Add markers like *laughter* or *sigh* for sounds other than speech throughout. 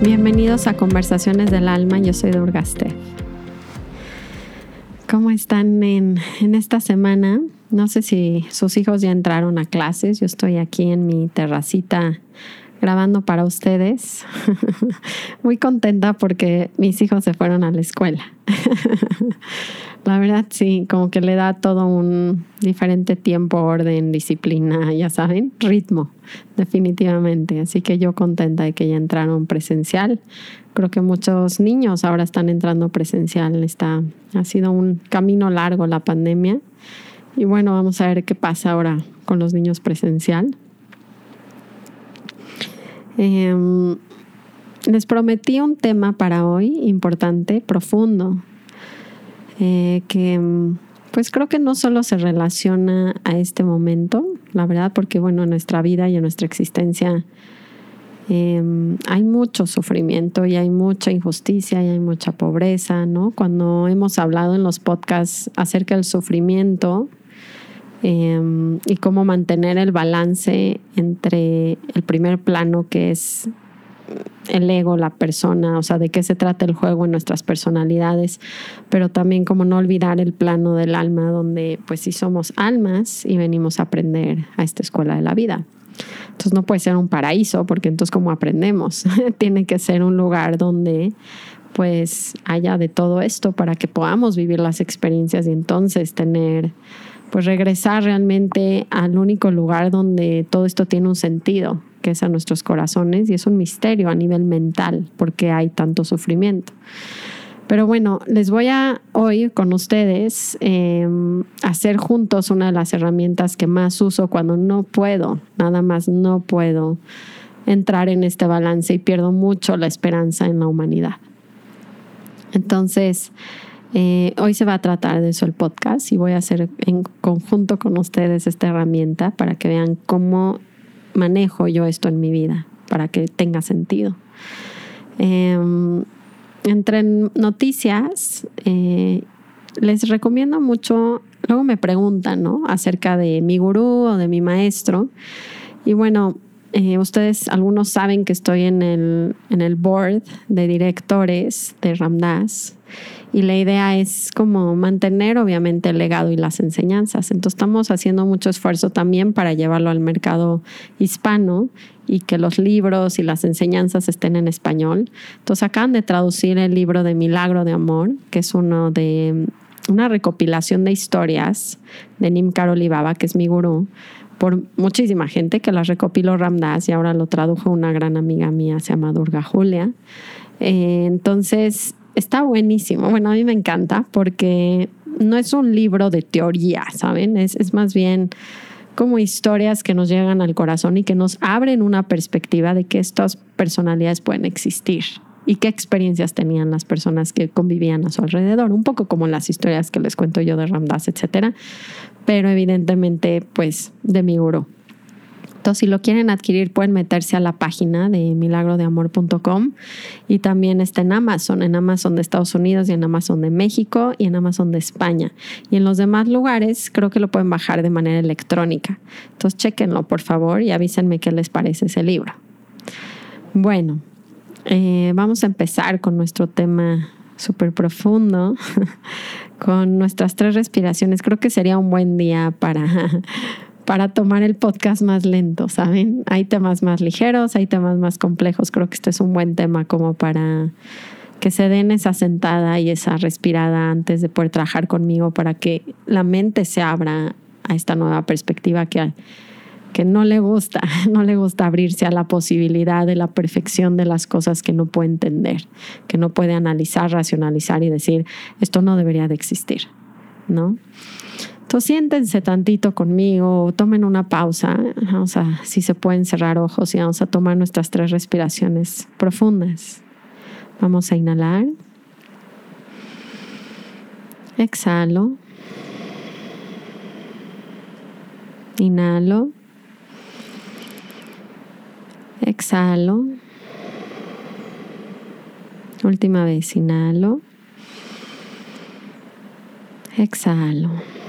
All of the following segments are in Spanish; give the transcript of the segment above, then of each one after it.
Bienvenidos a Conversaciones del Alma, yo soy Durgaste. ¿Cómo están en, en, esta semana? No sé si sus hijos ya entraron a clases, yo estoy aquí en mi terracita grabando para ustedes. *laughs* Muy contenta porque mis hijos se fueron a la escuela. *laughs* la verdad, sí, como que le da todo un diferente tiempo, orden, disciplina, ya saben, ritmo, definitivamente. Así que yo contenta de que ya entraron presencial. Creo que muchos niños ahora están entrando presencial. Está, ha sido un camino largo la pandemia. Y bueno, vamos a ver qué pasa ahora con los niños presencial. Em, les prometí un tema para hoy importante, profundo, eh, que pues creo que no solo se relaciona a este momento, la verdad, porque bueno, en nuestra vida y en nuestra existencia em, hay mucho sufrimiento y hay mucha injusticia y hay mucha pobreza, ¿no? Cuando hemos hablado en los podcasts acerca del sufrimiento, Em, y cómo mantener el balance entre el primer plano que es el ego, la persona, o sea, de qué se trata el juego en nuestras personalidades, pero también como no olvidar el plano del alma, donde pues sí somos almas y venimos a aprender a esta escuela de la vida. Entonces no puede ser un paraíso, porque entonces como aprendemos, *laughs* tiene que ser un lugar donde pues haya de todo esto para que podamos vivir las experiencias y entonces tener pues regresar realmente al único lugar donde todo esto tiene un sentido, que es a nuestros corazones, y es un misterio a nivel mental, porque hay tanto sufrimiento. Pero bueno, les voy a hoy con ustedes em, hacer juntos una de las herramientas que más uso cuando no puedo, nada más no puedo entrar en este balance y pierdo mucho la esperanza en la humanidad. Entonces, eh, hoy se va a tratar de eso el podcast y voy a hacer en conjunto con ustedes esta herramienta para que vean cómo manejo yo esto en mi vida, para que tenga sentido. Em, entre noticias, eh, les recomiendo mucho, luego me preguntan, ¿no? Acerca de mi gurú o de mi maestro. Y bueno, eh, ustedes, algunos saben que estoy en el, en el board de directores de Ramdas y la idea es como mantener obviamente el legado y las enseñanzas. Entonces estamos haciendo mucho esfuerzo también para llevarlo al mercado hispano y que los libros y las enseñanzas estén en español. Entonces acaban de traducir el libro de Milagro de Amor, que es uno de una recopilación de historias de Nim Karolibaba, que es mi gurú, por muchísima gente que las recopiló Ramdas y ahora lo tradujo una gran amiga mía, se llama Durga Julia. Eh, entonces, está buenísimo. Bueno, a mí me encanta porque no es un libro de teoría, ¿saben? Es, es más bien como historias que nos llegan al corazón y que nos abren una perspectiva de que estas personalidades pueden existir y qué experiencias tenían las personas que convivían a su alrededor, un poco como las historias que les cuento yo de Ramdas, etcétera, pero evidentemente pues de mi gurú si lo quieren adquirir, pueden meterse a la página de milagrodeamor.com y también está en Amazon, en Amazon de Estados Unidos y en Amazon de México y en Amazon de España. Y en los demás lugares creo que lo pueden bajar de manera electrónica. Entonces, chequenlo, por favor, y avísenme qué les parece ese libro. Bueno, eh, vamos a empezar con nuestro tema súper profundo, *laughs* con nuestras tres respiraciones. Creo que sería un buen día para *laughs* para tomar el podcast más lento, ¿saben? Hay temas más ligeros, hay temas más complejos. Creo que este es un buen tema como para que se den esa sentada y esa respirada antes de poder trabajar conmigo para que la mente se abra a esta nueva perspectiva que, que no le gusta, *laughs* no le gusta abrirse a la posibilidad de la perfección de las cosas que no puede entender, que no puede analizar, racionalizar y decir, esto no debería de existir, ¿no? Entonces siéntense tantito conmigo, tomen una pausa, vamos a, si se pueden cerrar ojos y vamos a tomar nuestras tres respiraciones profundas. Vamos a inhalar. Exhalo. Inhalo. Exhalo. Última vez, inhalo. Exhalo.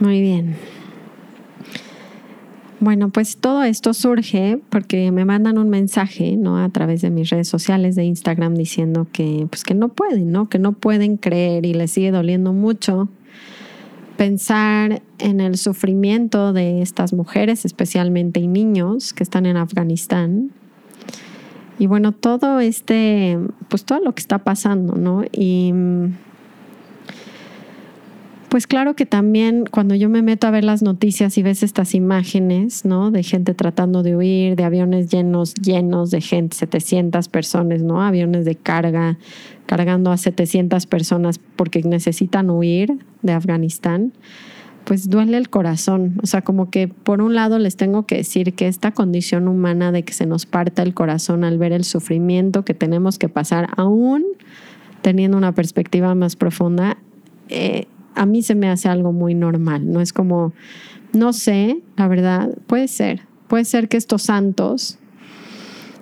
Muy bien. Bueno, pues todo esto surge porque me mandan un mensaje, ¿no? A través de mis redes sociales de Instagram diciendo que, pues que no pueden, ¿no? Que no pueden creer y les sigue doliendo mucho pensar en el sufrimiento de estas mujeres, especialmente y niños que están en Afganistán. Y bueno, todo este, pues todo lo que está pasando, ¿no? Y pues claro que también cuando yo me meto a ver las noticias y ves estas imágenes, ¿no? De gente tratando de huir, de aviones llenos, llenos de gente, 700 personas, ¿no? Aviones de carga, cargando a 700 personas porque necesitan huir de Afganistán, pues duele el corazón. O sea, como que por un lado les tengo que decir que esta condición humana de que se nos parta el corazón al ver el sufrimiento que tenemos que pasar, aún teniendo una perspectiva más profunda, eh, a mí se me hace algo muy normal, no es como, no sé, la verdad, puede ser, puede ser que estos santos,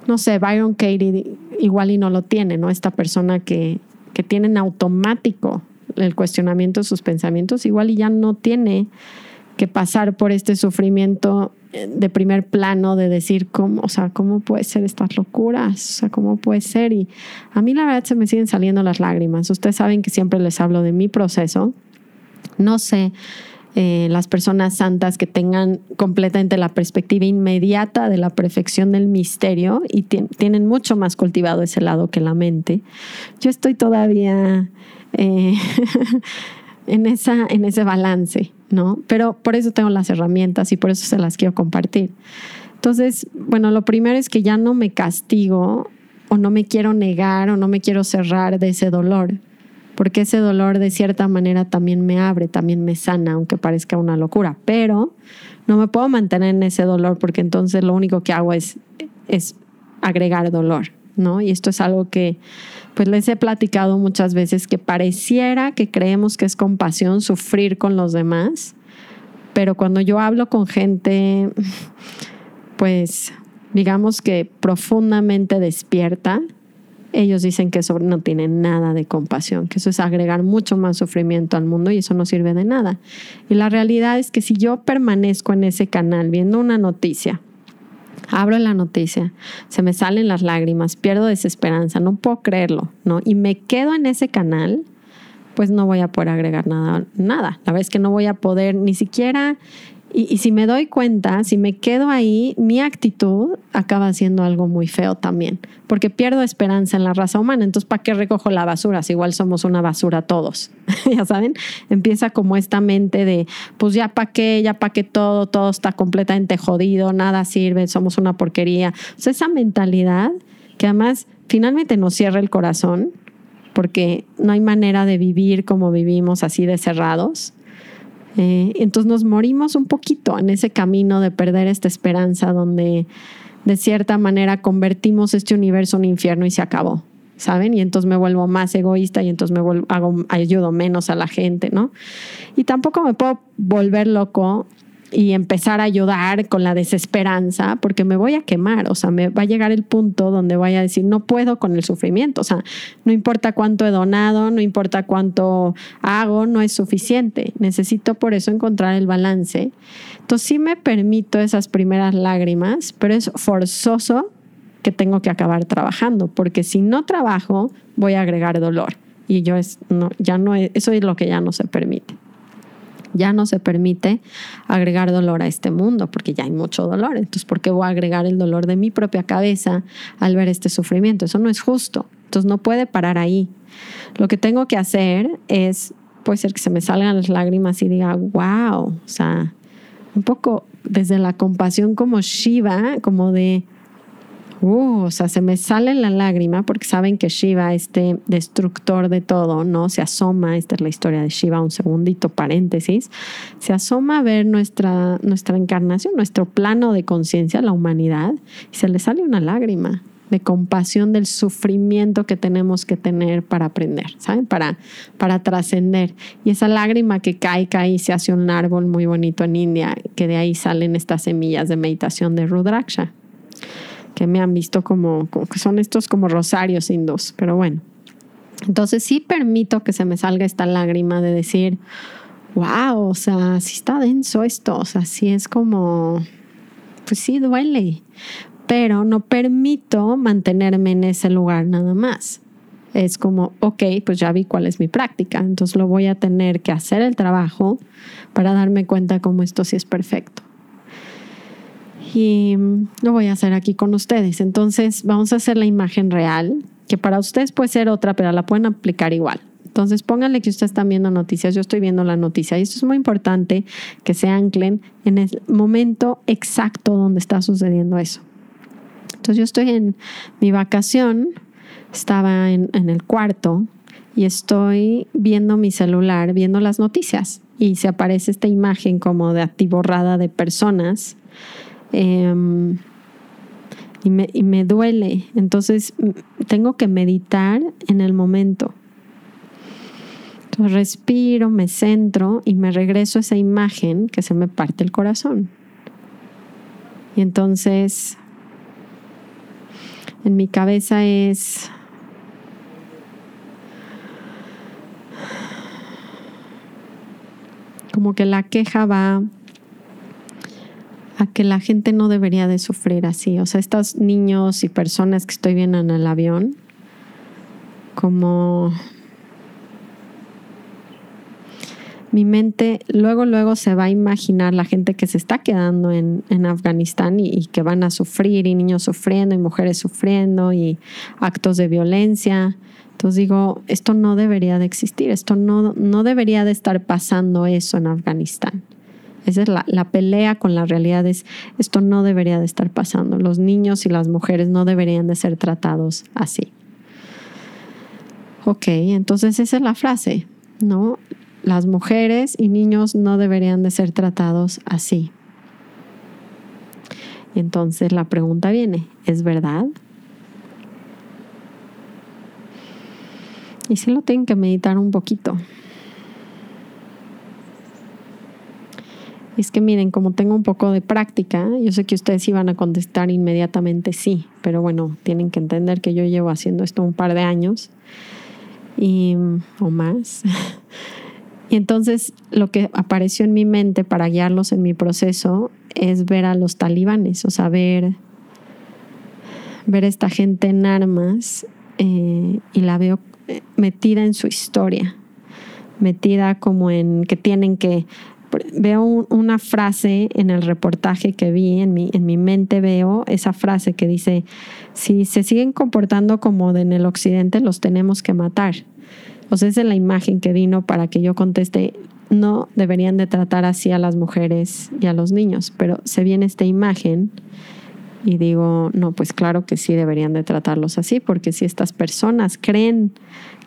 no sé, Byron Katie igual y no lo tiene, ¿no? Esta persona que, que tiene en automático el cuestionamiento de sus pensamientos, igual y ya no tiene que pasar por este sufrimiento eh, de primer plano de decir cómo, o sea, cómo puede ser estas locuras, o sea, cómo puede ser. Y a mí la verdad se me siguen saliendo las lágrimas. Ustedes saben que siempre les hablo de mi proceso no sé, eh, las personas santas que tengan completamente la perspectiva inmediata de la perfección del misterio y tienen mucho más cultivado ese lado que la mente. Yo estoy todavía eh, *laughs* en, esa, en ese balance, ¿no? Pero por eso tengo las herramientas y por eso se las quiero compartir. Entonces, bueno, lo primero es que ya no me castigo o no me quiero negar o no me quiero cerrar de ese dolor porque ese dolor de cierta manera también me abre, también me sana, aunque parezca una locura, pero no me puedo mantener en ese dolor porque entonces lo único que hago es, es agregar dolor, ¿no? Y esto es algo que pues les he platicado muchas veces que pareciera que creemos que es compasión sufrir con los demás, pero cuando yo hablo con gente pues digamos que profundamente despierta, ellos dicen que eso no tiene nada de compasión, que eso es agregar mucho más sufrimiento al mundo y eso no sirve de nada. Y la realidad es que si yo permanezco en ese canal viendo una noticia, abro la noticia, se me salen las lágrimas, pierdo desesperanza, no puedo creerlo, ¿no? Y me quedo en ese canal, pues no voy a poder agregar nada, nada. La verdad es que no voy a poder ni siquiera y, si me doy cuenta, si me quedo ahí, mi actitud acaba siendo algo muy feo también, porque pierdo esperanza en la raza humana. Entonces, ¿para qué recojo la basura? Si igual somos una basura todos, *laughs* ya saben, empieza como esta mente de, pues ya para qué, ya para qué todo, todo está completamente jodido, nada sirve, somos una porquería. Esa mentalidad que además finalmente nos cierra el corazón, porque no hay manera de vivir como vivimos así de cerrados eh, entonces nos morimos un poquito en ese camino de perder esta esperanza donde de cierta manera convertimos este universo en un infierno y se acabó, ¿saben? Y entonces me vuelvo más egoísta y entonces me vuelvo, hago, ayudo menos a la gente, ¿no? Y tampoco me puedo volver loco y empezar a ayudar con la desesperanza, porque me voy a quemar, o sea, me va a llegar el punto donde voy a decir, no puedo con el sufrimiento, o sea, no importa cuánto he donado, no importa cuánto hago, no es suficiente, necesito por eso encontrar el balance. Entonces sí me permito esas primeras lágrimas, pero es forzoso que tengo que acabar trabajando, porque si no trabajo, voy a agregar dolor. Y yo es, no, ya no, eso es lo que ya no se permite ya no se permite agregar dolor a este mundo porque ya hay mucho dolor. Entonces, ¿por qué voy a agregar el dolor de mi propia cabeza al ver este sufrimiento? Eso no es justo. Entonces, no puede parar ahí. Lo que tengo que hacer es, puede ser que se me salgan las lágrimas y diga, wow, o sea, un poco desde la compasión como Shiva, como de, Uh, o sea, se me sale la lágrima porque saben que Shiva, este destructor de todo, ¿no? Se asoma, esta es la historia de Shiva, un segundito paréntesis, se asoma a ver nuestra, nuestra encarnación, nuestro plano de conciencia, la humanidad, y se le sale una lágrima de compasión del sufrimiento que tenemos que tener para aprender, ¿saben? Para, para trascender. Y esa lágrima que cae, cae y se hace un árbol muy bonito en India, que de ahí salen estas semillas de meditación de Rudraksha. Que me han visto como, como que son estos como rosarios hindús, pero bueno. Entonces sí permito que se me salga esta lágrima de decir, wow, o sea, sí está denso esto, o sea, sí es como, pues sí duele, pero no permito mantenerme en ese lugar nada más. Es como, ok, pues ya vi cuál es mi práctica, entonces lo voy a tener que hacer el trabajo para darme cuenta cómo esto sí es perfecto. Y lo voy a hacer aquí con ustedes. Entonces vamos a hacer la imagen real, que para ustedes puede ser otra, pero la pueden aplicar igual. Entonces pónganle que ustedes están viendo noticias, yo estoy viendo la noticia y esto es muy importante que se anclen en el momento exacto donde está sucediendo eso. Entonces yo estoy en mi vacación, estaba en, en el cuarto y estoy viendo mi celular, viendo las noticias y se aparece esta imagen como de atiborrada de personas. Em, y, me, y me duele. Entonces tengo que meditar en el momento respiro, me centro y me regreso a esa imagen que se me parte el corazón. Y entonces en mi cabeza es como que la queja va que la gente no debería de sufrir así. O sea, estos niños y personas que estoy viendo en el avión, como mi mente luego, luego se va a imaginar la gente que se está quedando en, Afganistán y, que van a sufrir, y niños sufriendo, y mujeres sufriendo, y actos de violencia. Entonces digo, esto no debería de existir, esto no, no debería de estar pasando eso en Afganistán. Esa es la, pelea con la realidad, es esto no debería de estar pasando. Los niños y las mujeres no deberían de ser tratados así. Ok, entonces esa es la frase, ¿no? las mujeres y niños no deberían de ser tratados así. Entonces la pregunta viene, ¿es verdad? Y sí lo tienen que meditar un poquito. Es que miren, como tengo un poco de práctica, yo sé que ustedes iban a contestar inmediatamente sí, pero bueno, tienen que entender que yo llevo haciendo esto un par de años y, o más. *laughs* Y entonces lo que apareció en mi mente para guiarlos en mi proceso es ver a los talibanes, o sea, ver, ver esta gente en armas eh, y la veo eh, metida en su historia, metida como en que tienen que... Veo una frase en el reportaje que vi, en mi, en mi mente veo esa frase que dice, si se siguen comportando como en el occidente, los tenemos que matar. O sea, esa es la imagen que vino para que yo conteste, no deberían de tratar así a las mujeres y a los niños, pero se viene esta imagen y digo, no, pues claro que sí deberían de tratarlos así, porque si estas personas creen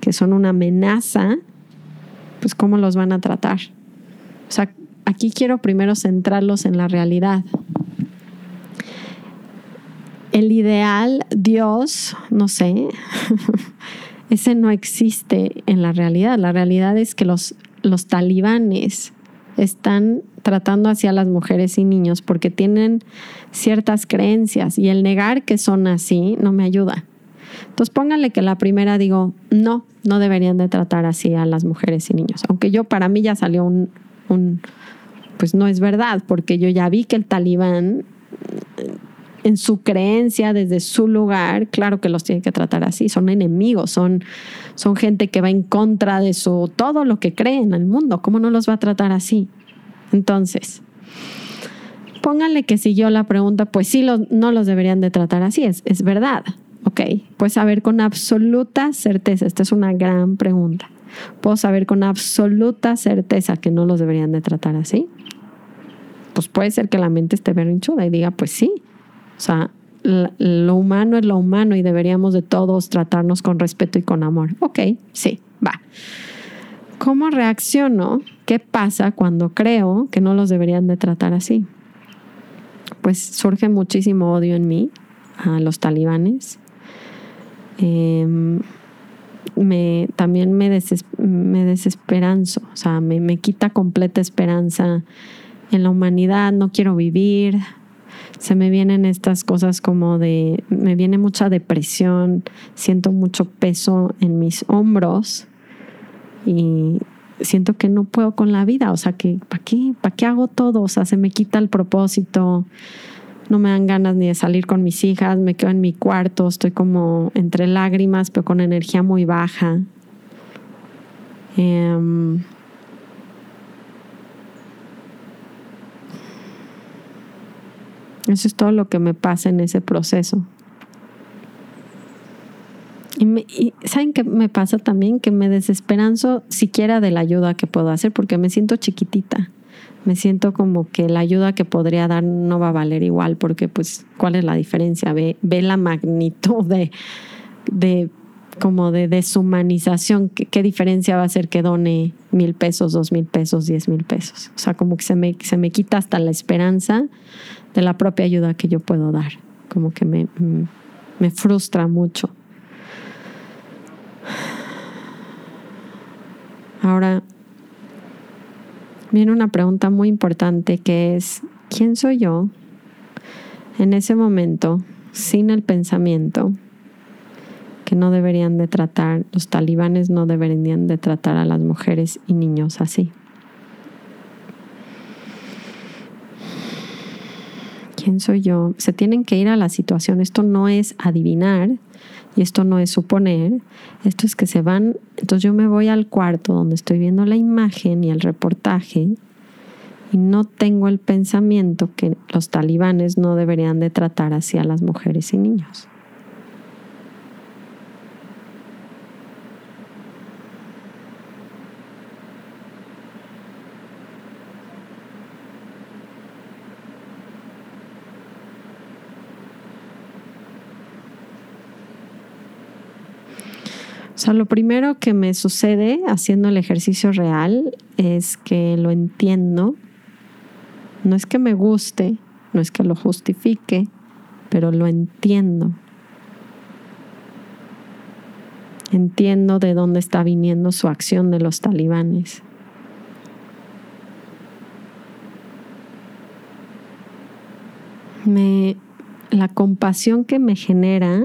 que son una amenaza, pues ¿cómo los van a tratar? O sea, aquí quiero primero centrarlos en la realidad. El ideal, Dios, no sé, *laughs* ese no existe en la realidad. La realidad es que los, los talibanes están tratando hacia las mujeres y niños porque tienen ciertas creencias y el negar que son así no me ayuda. Entonces pónganle que la primera digo, no, no deberían de tratar así a las mujeres y niños. Aunque yo para mí ya salió un, un pues no es verdad, porque yo ya vi que el talibán en su creencia, desde su lugar, claro que los tiene que tratar así, son enemigos, son, son gente que va en contra de su, todo lo que cree en el mundo, ¿cómo no los va a tratar así? Entonces, pónganle que siguió la pregunta, pues sí, no los deberían de tratar así, es, es verdad, ok, pues saber con absoluta certeza, esta es una gran pregunta, ¿puedo saber con absoluta certeza que no los deberían de tratar así? Pues puede ser que la mente esté berrinchuda y diga, pues sí, o sea, lo humano es lo humano y deberíamos de todos tratarnos con respeto y con amor. Ok, sí, va. ¿Cómo reacciono? ¿Qué pasa cuando creo que no los deberían de tratar así? Pues surge muchísimo odio en mí a los talibanes. Em, me, también me, me desesperanzo, o sea, me, me quita completa esperanza en la humanidad, no quiero vivir, se me vienen estas cosas como de, me viene mucha depresión, siento mucho peso en mis hombros y siento que no puedo con la vida, o sea, que ¿para qué? ¿Para qué hago todo? O sea, se me quita el propósito, no me dan ganas ni de salir con mis hijas, me quedo en mi cuarto, estoy como entre lágrimas, pero con energía muy baja. Em, eso es todo lo que me pasa en ese proceso. Y, ¿saben qué me pasa también? Que me desesperanzo siquiera de la ayuda que puedo hacer porque me siento chiquitita. Me siento como que la ayuda que podría dar no va a valer igual porque pues ¿cuál es la diferencia? Ve, ve la magnitud de, de como de deshumanización. ¿Qué, ¿Qué, diferencia va a ser que done mil pesos, dos mil pesos, diez mil pesos? O sea, como que se me, se me quita hasta la esperanza de la propia ayuda que yo puedo dar. Como que me, me frustra mucho. Ahora, viene una pregunta muy importante que es, ¿quién soy yo en ese momento sin el pensamiento que no deberían de tratar, los talibanes no deberían de tratar a las mujeres y niños así? ¿Quién soy yo? Se tienen que ir a la situación. Esto no es adivinar, y esto no es suponer, esto es que se van, entonces yo me voy al cuarto donde estoy viendo la imagen y el reportaje y no tengo el pensamiento que los talibanes no deberían de tratar así a las mujeres y niños. O sea, lo primero que me sucede haciendo el ejercicio real es que lo entiendo. No es que me guste, no es que lo justifique, pero lo entiendo. Entiendo de dónde está viniendo su acción de los talibanes. Me, la compasión que me genera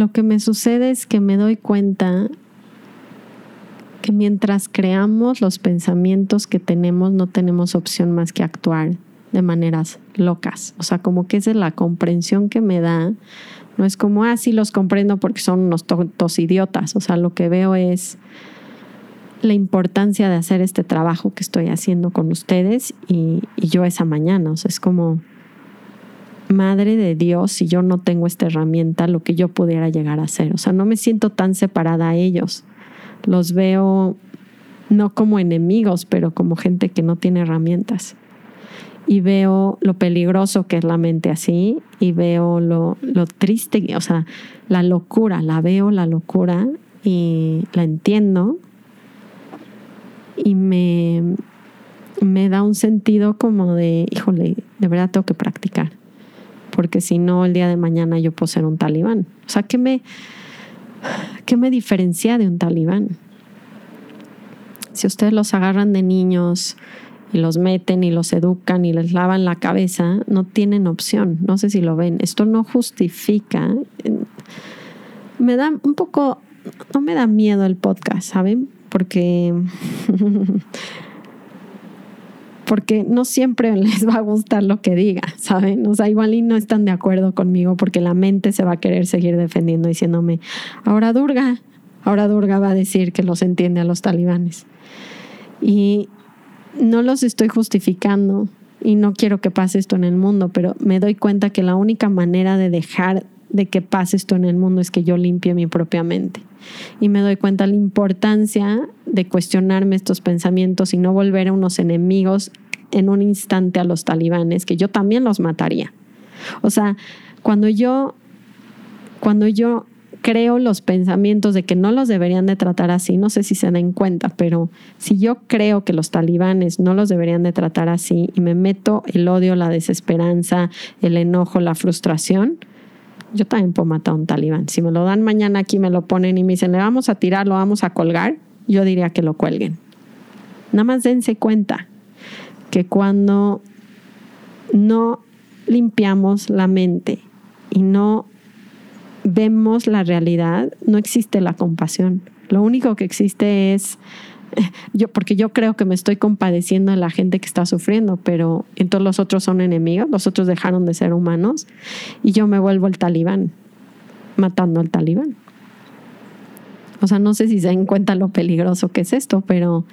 lo que me sucede es que me doy cuenta que mientras creamos los pensamientos que tenemos, no tenemos opción más que actuar de maneras locas. O sea, como que esa es la comprensión que me da. No es como, ah, sí los comprendo porque son unos tontos idiotas. O sea, lo que veo es la importancia de hacer este trabajo que estoy haciendo con ustedes y, y yo esa mañana. O sea, es como, madre de Dios si yo no tengo esta herramienta, lo que yo pudiera llegar a hacer. O sea, no me siento tan separada a ellos. Los veo no como enemigos, pero como gente que no tiene herramientas. Y veo lo peligroso que es la mente así, y veo lo, lo triste, o sea, la locura, la veo la locura y la entiendo. Y me, me da un sentido como de, híjole, de verdad tengo que practicar porque si no, el día de mañana yo puedo ser un talibán. O sea, ¿qué me, qué me diferencia de un talibán? Si ustedes los agarran de niños y los meten y los educan y les lavan la cabeza, no tienen opción. No sé si lo ven. Esto no justifica. Me da un poco, no me da miedo el podcast, ¿saben? Porque *laughs* porque no siempre *laughs* les va a gustar lo que diga, ¿saben? O sea, igual y no están de acuerdo conmigo porque la mente se va a querer seguir defendiendo diciéndome, ahora Durga, ahora Durga va a decir que los entiende a los talibanes. Y no los estoy justificando y no quiero que pase esto en el mundo, pero me doy cuenta que la única manera de dejar de que pase esto en el mundo es que yo limpie mi propia mente. Y me doy cuenta la importancia de cuestionarme estos pensamientos y no volver a unos enemigos en un instante a los talibanes, que yo también los mataría. O sea, cuando yo, cuando yo creo los pensamientos de que no los deberían de tratar así, no sé si se den cuenta, pero si yo creo que los talibanes no los deberían de tratar así y me meto el odio, la desesperanza, el enojo, la frustración, yo también puedo matar a un talibán. Si me lo dan mañana aquí, me lo ponen y me dicen, le vamos a tirar, lo vamos a colgar, yo diría que lo cuelguen. Nada más dense cuenta que cuando no limpiamos la mente y no vemos la realidad, no existe la compasión. Lo único que existe es *laughs* yo, porque yo creo que me estoy compadeciendo de la gente que está sufriendo, pero entonces los otros son enemigos, los otros dejaron de ser humanos y yo me vuelvo el talibán, matando al talibán. O sea, no sé si se dan cuenta lo peligroso que es esto, pero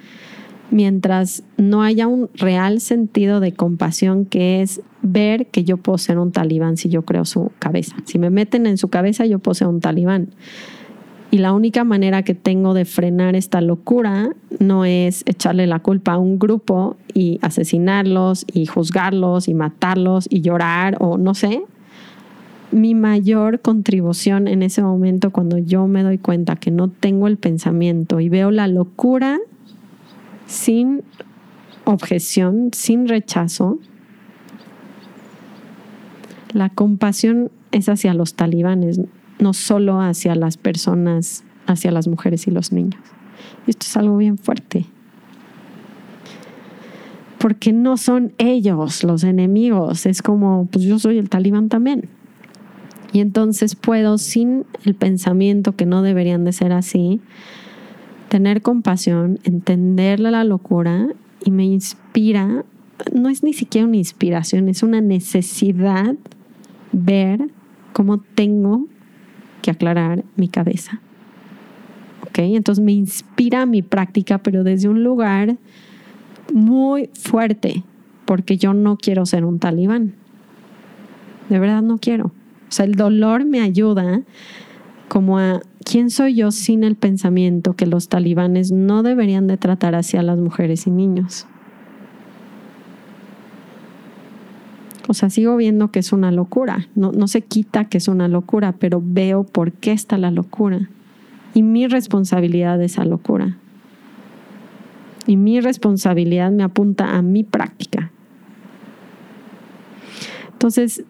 mientras no haya un real sentido de compasión que es ver que yo puedo ser un talibán si yo creo su cabeza. Si me meten en su cabeza, yo puedo ser un talibán. Y la única manera que tengo de frenar esta locura no es echarle la culpa a un grupo y asesinarlos y juzgarlos y matarlos y llorar o no sé. Mi mayor contribución en ese momento cuando yo me doy cuenta que no tengo el pensamiento y veo la locura sin objeción, sin rechazo, la compasión es hacia los talibanes, no solo hacia las personas, hacia las mujeres y los niños. Esto es algo bien fuerte. Porque no son ellos los enemigos, es como, pues yo soy el talibán también. Y entonces puedo, sin el pensamiento que no deberían de ser así, tener compasión, entender la locura y me inspira, no es ni siquiera una inspiración, es una necesidad ver cómo tengo que aclarar mi cabeza. ¿Ok? Entonces me inspira mi práctica, pero desde un lugar muy fuerte, porque yo no quiero ser un talibán. De verdad no quiero. O sea, el dolor me ayuda como a quién soy yo sin el pensamiento que los talibanes no deberían de tratar hacia las mujeres y niños. O sea, sigo viendo que es una locura. No, no se quita que es una locura, pero veo por qué está la locura. Y mi responsabilidad es esa locura. Y mi responsabilidad me apunta a mi práctica. Entonces,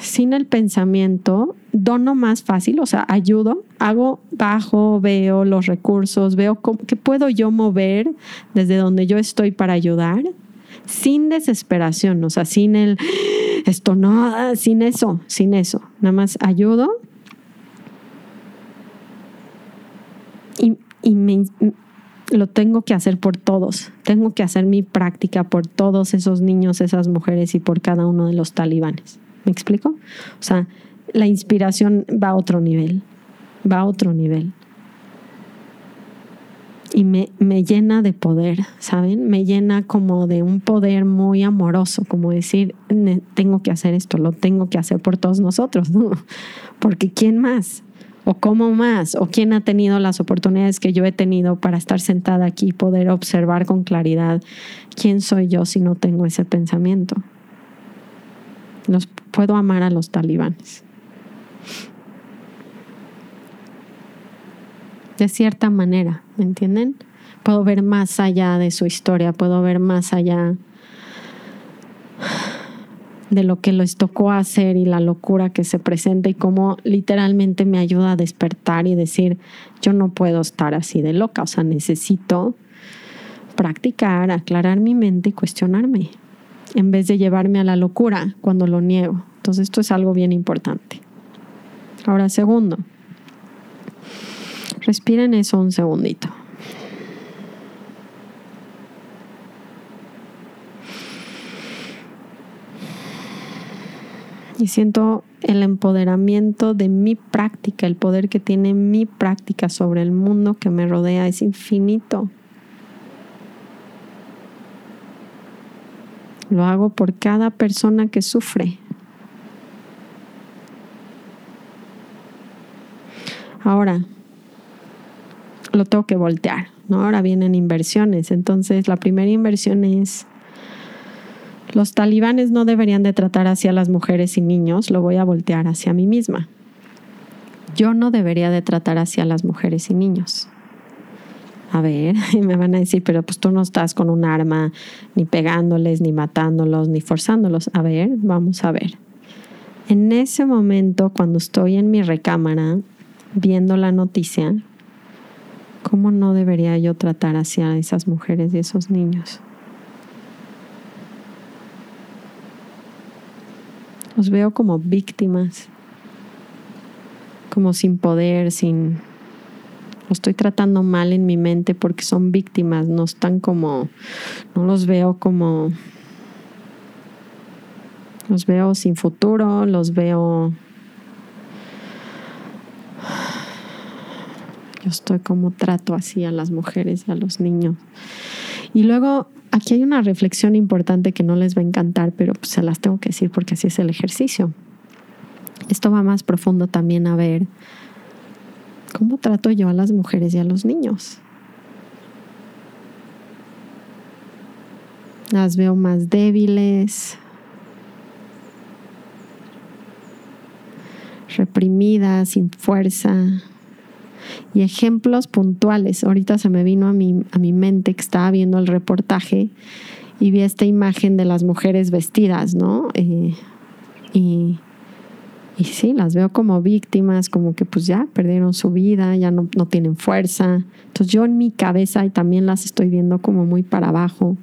sin el pensamiento, dono más fácil, o sea, ayudo, hago bajo, veo los recursos, veo qué puedo yo mover desde donde yo estoy para ayudar sin desesperación, o sea, sin el, esto no, sin eso, sin eso. Nada más ayudo y, y me, lo tengo que hacer por todos. Tengo que hacer mi práctica por todos esos niños, esas mujeres y por cada uno de los talibanes. ¿Me explico? O sea, la inspiración va a otro nivel, va a otro nivel y me, me, llena de poder, ¿saben? Me llena como de un poder muy amoroso, como decir, tengo que hacer esto, lo tengo que hacer por todos nosotros, ¿no? *laughs* Porque ¿quién más? ¿O cómo más? ¿O quién ha tenido las oportunidades que yo he tenido para estar sentada aquí y poder observar con claridad quién soy yo si no tengo ese pensamiento? Los puedo amar a los talibanes. De cierta manera, ¿me entienden? Puedo ver más allá de su historia, puedo ver más allá de lo que les tocó hacer y la locura que se presenta y cómo literalmente me ayuda a despertar y decir, yo no puedo estar así de loca, o sea, necesito practicar, aclarar mi mente y cuestionarme, en vez de llevarme a la locura cuando lo niego. Entonces esto es algo bien importante. Ahora, segundo, Respiren eso un segundito. Y siento el empoderamiento de mi práctica, el poder que tiene mi práctica sobre el mundo que me rodea es infinito. Lo hago por cada persona que sufre. Ahora, lo tengo que voltear, ¿no? Ahora vienen inversiones. Entonces, la primera inversión es, los talibanes no deberían de tratar hacia las mujeres y niños, lo voy a voltear hacia mí misma. yo no debería de tratar así a las mujeres y niños. A ver, y *laughs* me van a decir, pero pues tú no estás con un arma ni pegándoles, ni matándolos, ni forzándolos. A ver, vamos a ver. En ese momento, cuando estoy en mi recámara viendo la noticia, ¿cómo no debería yo tratar hacia esas mujeres y esos niños? Los veo como víctimas, como sin poder, sin... Los estoy tratando mal en mi mente porque son víctimas, no están como... No los veo como... Los veo sin futuro, los veo... Yo estoy como trato así a las mujeres y a los niños. Y luego aquí hay una reflexión importante que no les va a encantar, pero pues se las tengo que decir porque así es el ejercicio. Esto va más profundo también a ver cómo trato yo a las mujeres y a los niños. Las veo más débiles, reprimidas, sin fuerza y ejemplos puntuales. Ahorita se me vino a mi, a mi mente que estaba viendo el reportaje y vi esta imagen de las mujeres vestidas, ¿no? Eh, y, y sí, las veo como víctimas, como que pues ya perdieron su vida, ya no, no tienen fuerza. Entonces yo en mi cabeza y también las estoy viendo como muy para abajo.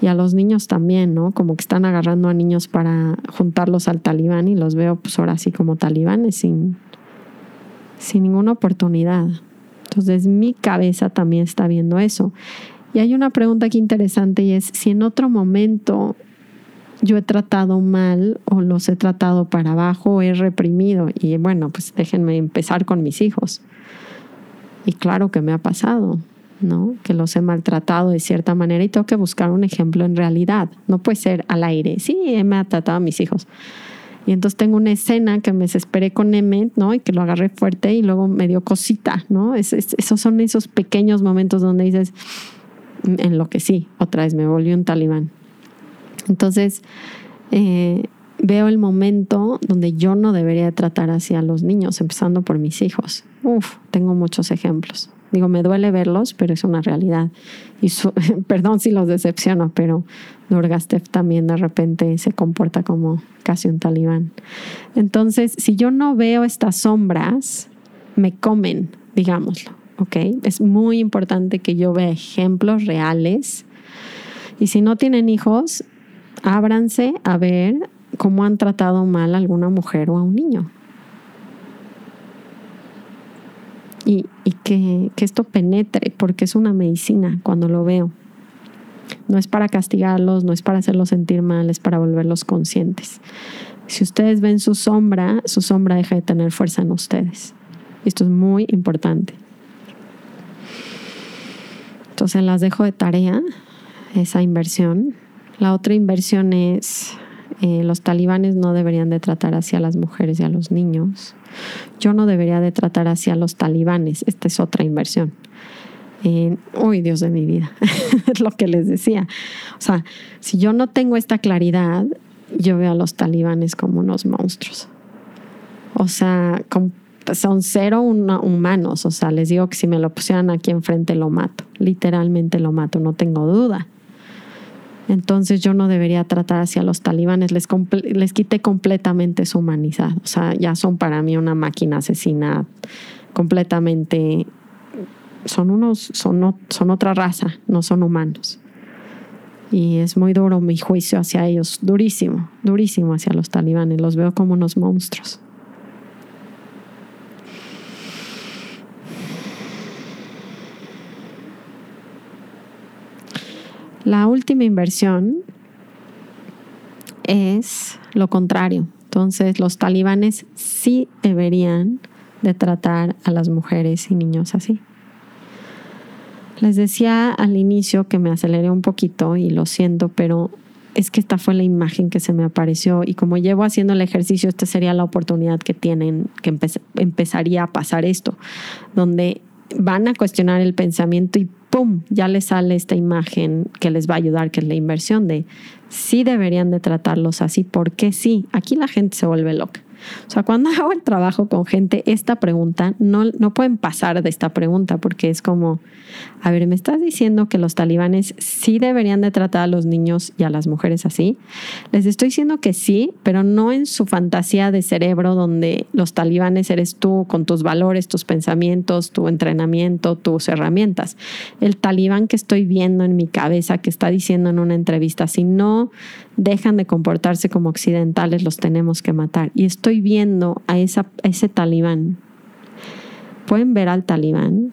Y a los niños también, ¿no? Como que están agarrando a niños para juntarlos al talibán y los veo pues ahora sí como talibanes sin, sin ninguna oportunidad. Entonces mi cabeza también está viendo eso. Y hay una pregunta aquí interesante y es si en otro momento yo he tratado mal o los he tratado para abajo o he reprimido. Y bueno, pues déjenme empezar con mis hijos. Y claro que me ha pasado, ¿no? Que los he maltratado de cierta manera y tengo que buscar un ejemplo en realidad. No puede ser al aire. Sí, me ha tratado a mis hijos. Y entonces tengo una escena que me desesperé con Emmett, ¿no? Y que lo agarré fuerte y luego me dio cosita, ¿no? esos son esos pequeños momentos donde dices, en lo que sí, otra vez me volvió un talibán. Entonces, eh, veo el momento donde yo no debería tratar así a los niños, empezando por mis hijos. Uf, tengo muchos ejemplos. Digo, me duele verlos, pero es una realidad. Y *laughs* perdón si los decepciono, pero Nurgastev también de repente se comporta como casi un talibán. Entonces, si yo no veo estas sombras, me comen, digámoslo. ¿ok? Es muy importante que yo vea ejemplos reales. Y si no tienen hijos, ábranse a ver cómo han tratado mal a alguna mujer o a un niño. Y, que, esto penetre, porque es una medicina cuando lo veo. No es para castigarlos, no es para hacerlos sentir mal, es para volverlos conscientes. Si ustedes ven su sombra, su sombra deja de tener fuerza en ustedes. Esto es muy importante. Entonces las dejo de tarea, esa inversión. La otra inversión es, eh, los talibanes no deberían de tratar hacia las mujeres y a los niños yo no debería de tratar así a los talibanes. Esta es otra inversión. uy, Dios de mi vida, es *laughs* lo que les decía. O sea, si yo no tengo esta claridad, yo veo a los talibanes como unos monstruos. O sea, son cero humanos. O sea, les digo que si me lo pusieran aquí enfrente lo mato. Literalmente lo mato, no tengo duda. Entonces yo no debería tratar hacia los talibanes, les, les quité completamente su humanidad. O sea, ya son para mí una máquina asesina completamente. Son unos, son, son otra raza, no son humanos. Y es muy duro mi juicio hacia ellos, durísimo, durísimo hacia los talibanes. Los veo como unos monstruos. La última inversión es lo contrario. Entonces, los talibanes sí deberían de tratar a las mujeres y niños así. Les decía al inicio que me aceleré un poquito y lo siento, pero es que esta fue la imagen que se me apareció y como llevo haciendo el ejercicio, esta sería la oportunidad que tienen, que empezaría a pasar esto, donde van a cuestionar el pensamiento y ¡pum! ya les sale esta imagen que les va a ayudar, que es la inversión de sí deberían de tratarlos así, porque sí, aquí la gente se vuelve loca. O sea, cuando *laughs* hago el trabajo con gente, esta pregunta, no, no pueden pasar de esta pregunta porque es como, a ver, ¿me estás diciendo que los talibanes sí deberían de tratar a los niños y a las mujeres así? Les estoy diciendo que sí, pero no en su fantasía de cerebro donde los talibanes eres tú con tus valores, tus pensamientos, tu entrenamiento, tus herramientas. El talibán que estoy viendo en mi cabeza, que está diciendo en una entrevista, si no dejan de comportarse como occidentales, los tenemos que matar. Y estoy viendo a, esa, ese talibán. Pueden ver al talibán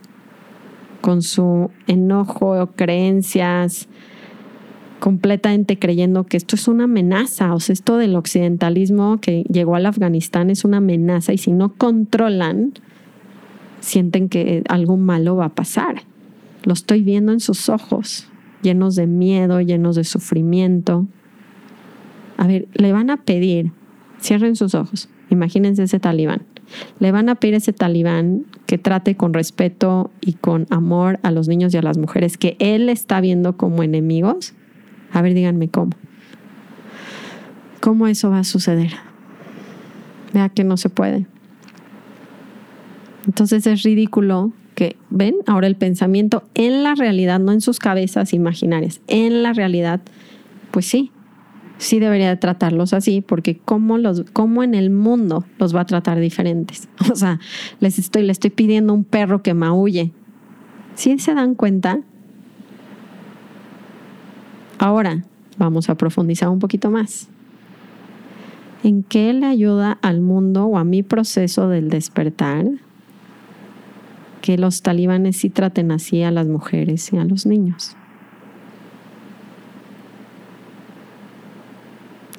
con su enojo o creencias, completamente creyendo que esto es una amenaza, o sea, esto del occidentalismo que llegó al Afganistán es una amenaza y si no controlan, sienten que algo malo va a pasar. Lo estoy viendo en sus ojos, llenos de miedo, llenos de sufrimiento. A ver, le van a pedir, cierren sus ojos, imagínense ese talibán. Le van a pedir a ese talibán que trate con respeto y con amor a los niños y a las mujeres que él está viendo como enemigos. A ver, díganme cómo. ¿Cómo eso va a suceder? Vea que no se puede. Entonces es ridículo que, ¿ven? Ahora el pensamiento en la realidad, no en sus cabezas imaginarias, en la realidad, pues sí, sí debería de tratarlos así, porque ¿cómo, los, cómo en el mundo los va a tratar diferentes? *laughs* O sea, les estoy, le estoy pidiendo un perro que maulle. ¿Sí se dan cuenta? Ahora vamos a profundizar un poquito más. ¿En qué le ayuda al mundo o a mi proceso del despertar que los talibanes sí traten así a las mujeres y a los niños?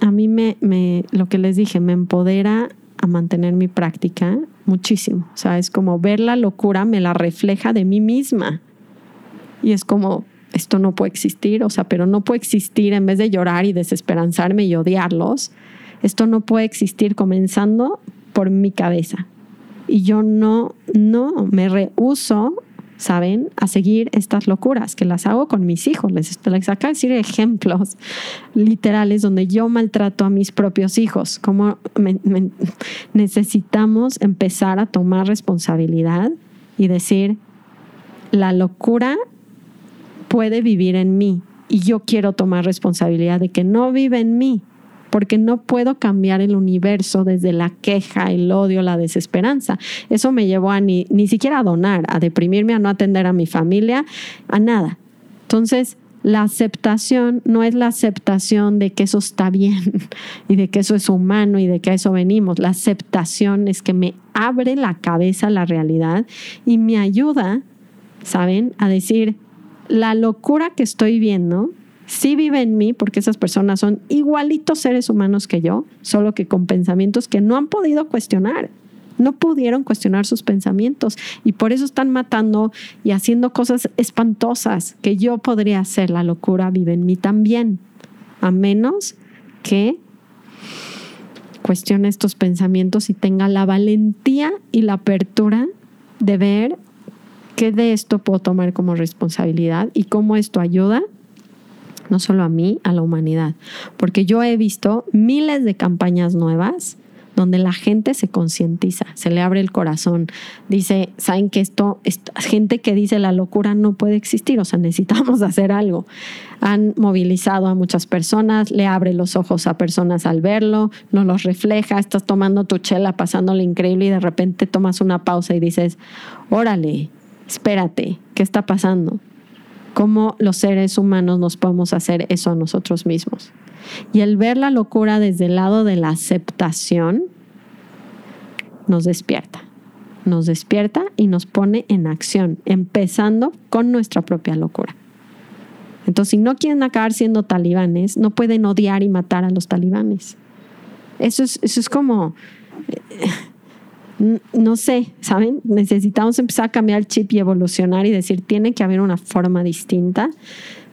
A mí me, me, lo que les dije, me empodera a mantener mi práctica muchísimo. O sea, es como ver la locura, me la refleja de mí misma. Y es como, esto no puede existir, o sea, pero no puede existir en vez de llorar y desesperanzarme y odiarlos. Esto no puede existir comenzando por mi cabeza. Y yo no, no, me rehuso ¿saben? A seguir estas locuras que las hago con mis hijos. Les, les acabo de decir ejemplos literales donde yo maltrato a mis propios hijos. Como necesitamos empezar a tomar responsabilidad y decir, la locura puede vivir en mí y yo quiero tomar responsabilidad de que no vive en mí porque no puedo cambiar el universo desde la queja, el odio, la desesperanza. Eso me llevó a ni, ni siquiera a donar, a deprimirme, a no atender a mi familia, a nada. Entonces, la aceptación no es la aceptación de que eso está bien *laughs* y de que eso es humano y de que a eso venimos. La aceptación es que me abre la cabeza la realidad y me ayuda, ¿saben?, a decir, la locura que estoy viendo sí vive en mí porque esas personas son igualitos seres humanos que yo, solo que con pensamientos que no han podido cuestionar. No pudieron cuestionar sus pensamientos y por eso están matando y haciendo cosas espantosas que yo podría hacer. La locura vive en mí también, a menos que cuestione estos pensamientos y tenga la valentía y la apertura de ver qué de esto puedo tomar como responsabilidad y cómo esto ayuda no solo a mí, a la humanidad. Porque yo he visto miles de campañas nuevas donde la gente se concientiza, se le abre el corazón, dice, saben que esto, gente que dice la locura no puede existir, o sea, *laughs* necesitamos hacer algo. Han movilizado a muchas personas, le abre los ojos a personas al verlo, no los refleja, estás tomando tu chela, pasándole increíble y de repente tomas una pausa y dices, órale, espérate, ¿qué está pasando? Cómo los seres humanos nos podemos hacer eso a nosotros mismos. Y el ver la locura desde el lado de la aceptación nos despierta. Nos despierta y nos pone en acción, empezando con nuestra propia locura. Entonces, si no quieren acabar siendo talibanes, no pueden odiar y matar a los talibanes. Eso es, eso es como no sé, ¿saben? Necesitamos empezar a cambiar el chip y evolucionar y decir, tiene que haber una forma distinta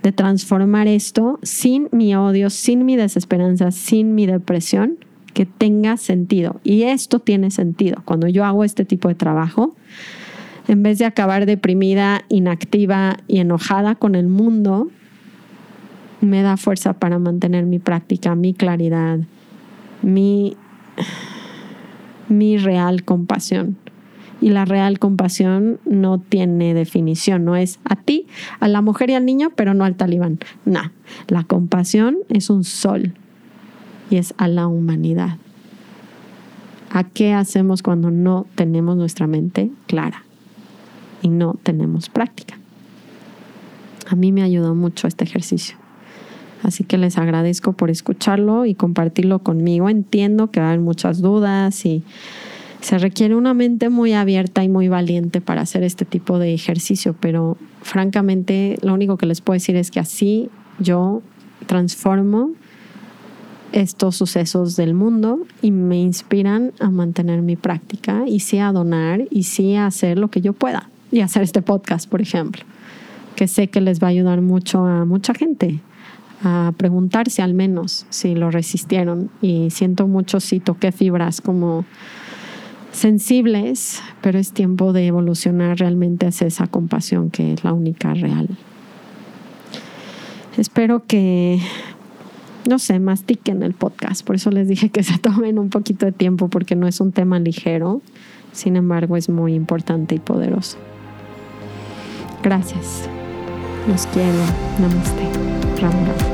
de transformar esto sin mi odio, sin mi desesperanza, sin mi depresión, que tenga sentido. Y esto tiene sentido. Cuando yo hago este tipo de trabajo, en vez de acabar deprimida, inactiva y enojada con el mundo, me da fuerza para mantener mi práctica, mi claridad, mi mi real compasión. Y la real compasión no tiene definición, no es a ti, a la mujer y al niño, pero no al talibán. No, la compasión es un sol y es a la humanidad. ¿A qué hacemos cuando no tenemos nuestra mente clara y no tenemos práctica? A mí me ayudó mucho este ejercicio. Así que les agradezco por escucharlo y compartirlo conmigo. Entiendo que hay muchas dudas y se requiere una mente muy abierta y muy valiente para hacer este tipo de ejercicio, pero francamente lo único que les puedo decir es que así yo transformo estos sucesos del mundo y me inspiran a mantener mi práctica y sí a donar y sí a hacer lo que yo pueda y hacer este podcast, por ejemplo, que sé que les va a ayudar mucho a mucha gente a preguntarse al menos si lo resistieron y siento mucho si toqué fibras como sensibles, pero es tiempo de evolucionar realmente hacia esa compasión que es la única real. Espero que no sé, mastiquen el podcast. Por eso les dije que se *laughs* tomen un poquito de tiempo porque no es un tema ligero. Sin embargo, es muy importante y poderoso. Gracias. Los quiero. Namaste. Ram